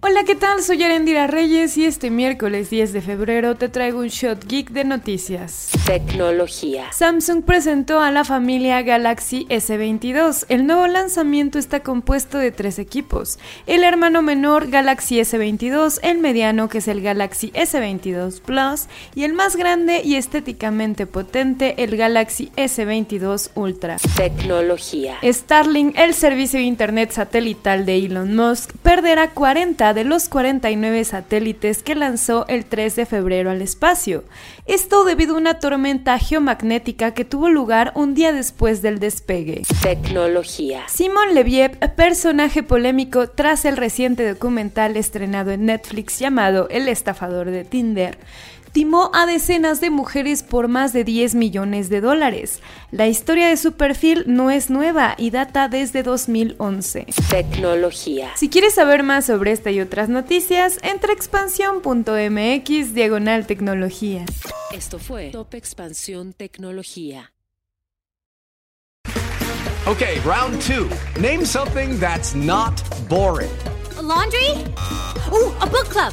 Hola, ¿qué tal? Soy Arendira Reyes y este miércoles 10 de febrero te traigo un shot geek de noticias. Tecnología. Samsung presentó a la familia Galaxy S22. El nuevo lanzamiento está compuesto de tres equipos. El hermano menor Galaxy S22, el mediano que es el Galaxy S22 Plus y el más grande y estéticamente potente el Galaxy S22 Ultra. Tecnología. Starlink, el servicio de internet satelital de Elon Musk, perderá 40 de los 49 satélites que lanzó el 3 de febrero al espacio. Esto debido a una tormenta geomagnética que tuvo lugar un día después del despegue. Tecnología. Simon Leviev, personaje polémico tras el reciente documental estrenado en Netflix llamado El estafador de Tinder, timó a decenas de mujeres por más de 10 millones de dólares. La historia de su perfil no es nueva y data desde 2011. Tecnología. Si quieres saber más sobre esta y otras noticias, entra a expansión.mx diagonal tecnología. Esto fue Top Expansión Tecnología. Okay, round two. Name something that's not boring. A laundry? Ooh, a book club.